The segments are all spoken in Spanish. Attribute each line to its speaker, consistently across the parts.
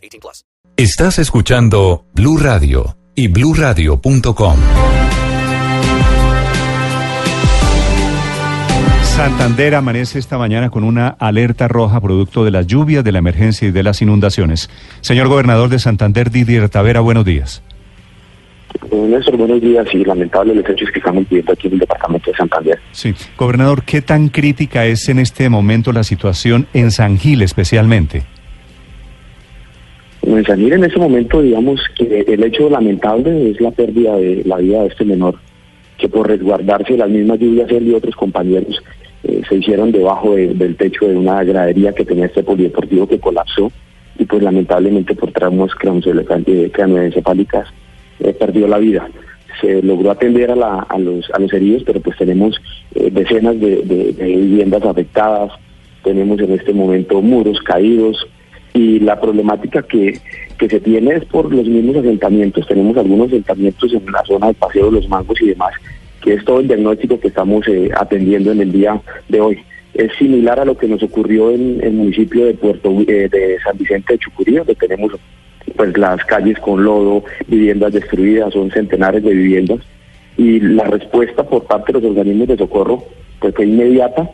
Speaker 1: 18 plus.
Speaker 2: Estás escuchando Blue Radio y BlueRadio.com.
Speaker 3: Santander amanece esta mañana con una alerta roja producto de las lluvias, de la emergencia y de las inundaciones. Señor gobernador de Santander, Didier Tavera, buenos días.
Speaker 4: Néstor, buenos días y lamentable los hechos que estamos viviendo aquí en el departamento de Santander.
Speaker 3: Sí, gobernador, ¿qué tan crítica es en este momento la situación en San Gil especialmente?
Speaker 4: En este momento, digamos que el hecho lamentable es la pérdida de la vida de este menor, que por resguardarse las mismas lluvias él y otros compañeros eh, se hicieron debajo del techo de una gradería que tenía este polideportivo que colapsó y pues lamentablemente por traumas craneoencefálicas eh, perdió la vida. Se logró atender a, los, a los heridos, pero pues tenemos eh, decenas de, viviendas afectadas, tenemos en este momento muros caídos y la problemática que, que se tiene es por los mismos asentamientos. Tenemos algunos asentamientos en la zona del Paseo de los Mangos y demás, que es todo el diagnóstico que estamos eh, atendiendo en el día de hoy. Es similar a lo que nos ocurrió en el municipio de Puerto de San Vicente de Chucurí, donde tenemos pues las calles con lodo, viviendas destruidas, son centenares de viviendas y la respuesta por parte de los organismos de socorro pues fue inmediata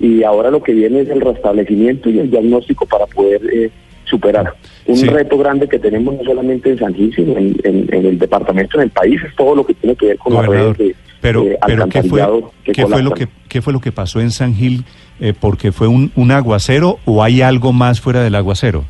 Speaker 4: y ahora lo que viene es el restablecimiento y el diagnóstico para poder eh, superar. Un reto grande que tenemos no solamente en San Gil, sino en, el departamento, en el país, es todo lo que tiene que ver con la redes de,
Speaker 3: pero, pero ¿qué fue, ¿qué fue, lo que, ¿qué fue lo que pasó en San Gil? Eh, ¿Porque fue un, un aguacero o hay algo más fuera del aguacero?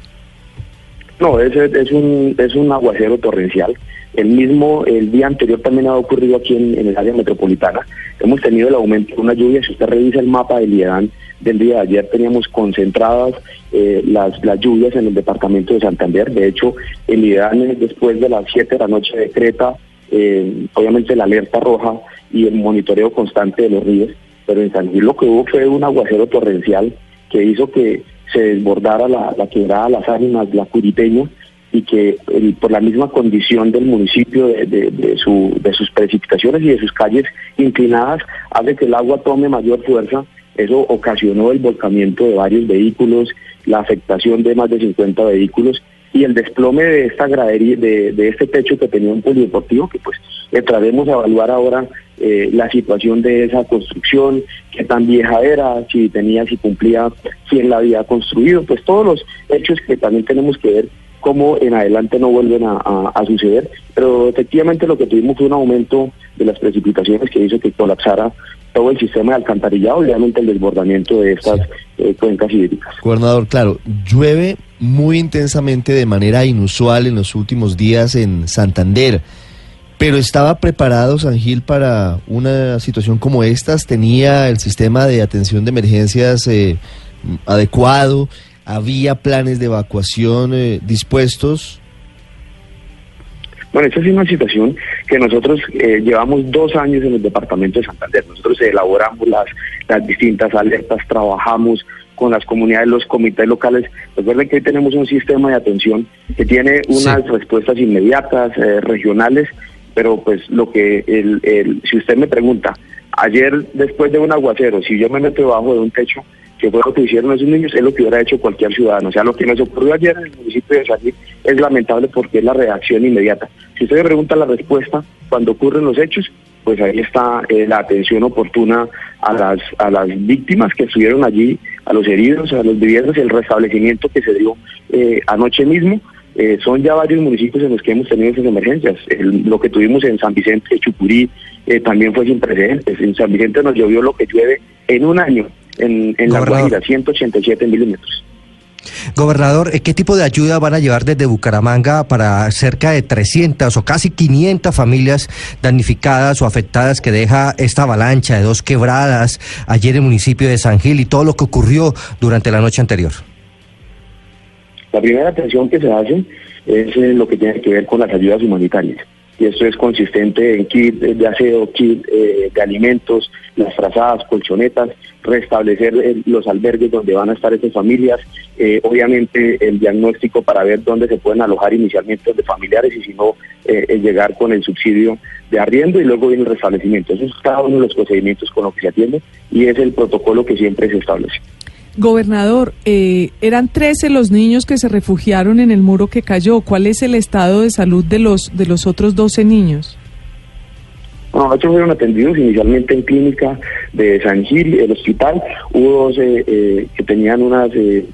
Speaker 4: No, es, es, un, es un aguacero torrencial. El mismo, el día anterior también ha ocurrido aquí en, el área metropolitana. Hemos tenido el aumento de una lluvia. Si usted revisa el mapa del IEDAN del día de ayer, teníamos concentradas eh, las, las lluvias en el departamento de Santander. De hecho, el IEDAN después de las 7 de la noche decreta, eh, obviamente, la alerta roja y el monitoreo constante de los ríos. Pero en San Gil lo que hubo fue un aguacero torrencial que hizo que se desbordara la, la quebrada Las Ánimas, la Curiteña, y que por la misma condición del municipio, de, de, su, de sus precipitaciones y de sus calles inclinadas, hace que el agua tome mayor fuerza. Eso ocasionó el volcamiento de varios vehículos, la afectación de más de 50 vehículos y el desplome de esta gradería, de, de este techo que tenía un polideportivo, que pues entraremos a evaluar ahora eh, la situación de esa construcción, qué tan vieja era, si tenía, si cumplía, quién la había construido, pues todos los hechos que también tenemos que ver cómo en adelante no vuelven a, suceder, pero efectivamente lo que tuvimos fue un aumento de las precipitaciones que hizo que colapsara todo el sistema de alcantarillado, obviamente el desbordamiento de estas eh, cuencas hídricas.
Speaker 5: Gobernador, claro, llueve muy intensamente de manera inusual en los últimos días en Santander. Pero estaba preparado San Gil para una situación como estas, tenía el sistema de atención de emergencias eh, adecuado, había planes de evacuación eh, dispuestos.
Speaker 4: Bueno, esta es una situación que nosotros eh, llevamos dos años en el departamento de Santander. Nosotros elaboramos las, las distintas alertas, trabajamos con las comunidades, los comités locales. Recuerden que hoy tenemos un sistema de atención que tiene unas respuestas inmediatas, regionales, pero pues lo que, el, el, si usted me pregunta, ayer después de un aguacero, si yo me meto debajo de un techo, que fue lo que hicieron esos niños, es lo que hubiera hecho cualquier ciudadano. O sea, lo que nos ocurrió ayer en el municipio de Salí es lamentable porque es la reacción inmediata. Si usted me pregunta la respuesta cuando ocurren los hechos, pues ahí está eh, la atención oportuna a las, a las víctimas que estuvieron allí, a los heridos, a los viviendas, el restablecimiento que se dio eh, anoche mismo eh, son ya varios municipios en los que hemos tenido esas emergencias. lo que tuvimos en San Vicente, Chucurí, eh, también fue sin precedentes. En San Vicente nos llovió lo que llueve en un año en, en La Guajira, 187 milímetros.
Speaker 6: Gobernador, eh, ¿qué tipo de ayuda van a llevar desde Bucaramanga para cerca de 300 o casi 500 familias damnificadas o afectadas que deja esta avalancha de dos quebradas ayer en el municipio de San Gil y todo lo que ocurrió durante la noche anterior?
Speaker 4: La primera atención que se hace es eh, lo que tiene que ver con las ayudas humanitarias y esto es consistente en kit de aseo, kit eh, de alimentos, las frazadas, colchonetas, restablecer eh, los albergues donde van a estar estas familias, eh, obviamente el diagnóstico para ver dónde se pueden alojar inicialmente de familiares y si no, llegar con el subsidio de arriendo y luego viene el restablecimiento. Eso es cada uno de los procedimientos con los que se atiende y es el protocolo que siempre se establece.
Speaker 7: Gobernador, eh, eran 13 los niños que se refugiaron en el muro que cayó. ¿Cuál es el estado de salud de los, de los otros 12 niños?
Speaker 4: Bueno, otros fueron atendidos inicialmente en clínica de San Gil, el hospital. Hubo dos eh, que tenían unas eh,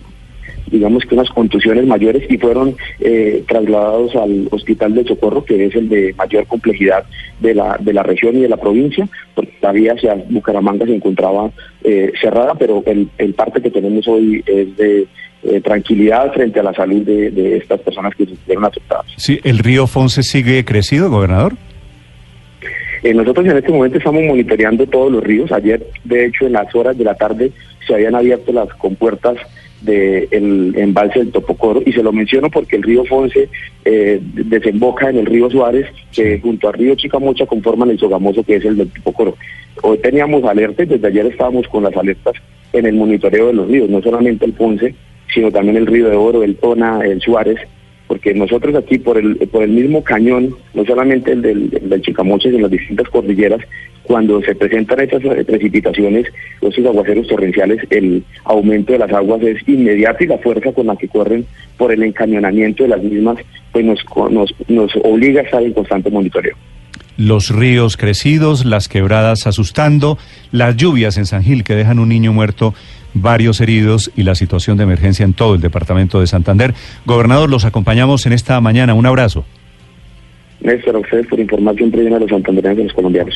Speaker 4: digamos que unas contusiones mayores y fueron eh, trasladados al Hospital de Socorro, que es el de mayor complejidad de la, de la región y de la provincia, porque la vía hacia Bucaramanga se encontraba eh, cerrada, pero el, el, parte que tenemos hoy es de eh, tranquilidad frente a la salud de, de estas personas que se afectadas.
Speaker 3: Sí, ¿el río Fonse sigue crecido, gobernador?
Speaker 4: nosotros en este momento estamos monitoreando todos los ríos. Ayer, de hecho, en las horas de la tarde se habían abierto las compuertas del embalse del Topocoro y se lo menciono porque el río Fonse eh, desemboca en el río Suárez que junto al río Chicamocha conforman el Sogamoso que es el del Topocoro. Hoy teníamos alertas, desde ayer estábamos con las alertas en el monitoreo de los ríos, no solamente el Fonse, sino también el río de Oro, el Tona, el Suárez, porque nosotros aquí por el, por el mismo cañón, no solamente el del, del Chicamocha, sino las distintas cordilleras, cuando se presentan estas eh, precipitaciones, estos aguaceros torrenciales, el aumento de las aguas es inmediato y la fuerza con la que corren por el encañonamiento de las mismas, pues nos, nos, nos obliga a estar en constante monitoreo
Speaker 3: los ríos crecidos, las quebradas asustando, las lluvias en San Gil que dejan un niño muerto, varios heridos y la situación de emergencia en todo el departamento de Santander. Gobernador, los acompañamos en esta mañana. Un abrazo.
Speaker 4: Néstor, a ustedes por informar los santandereanos y los colombianos.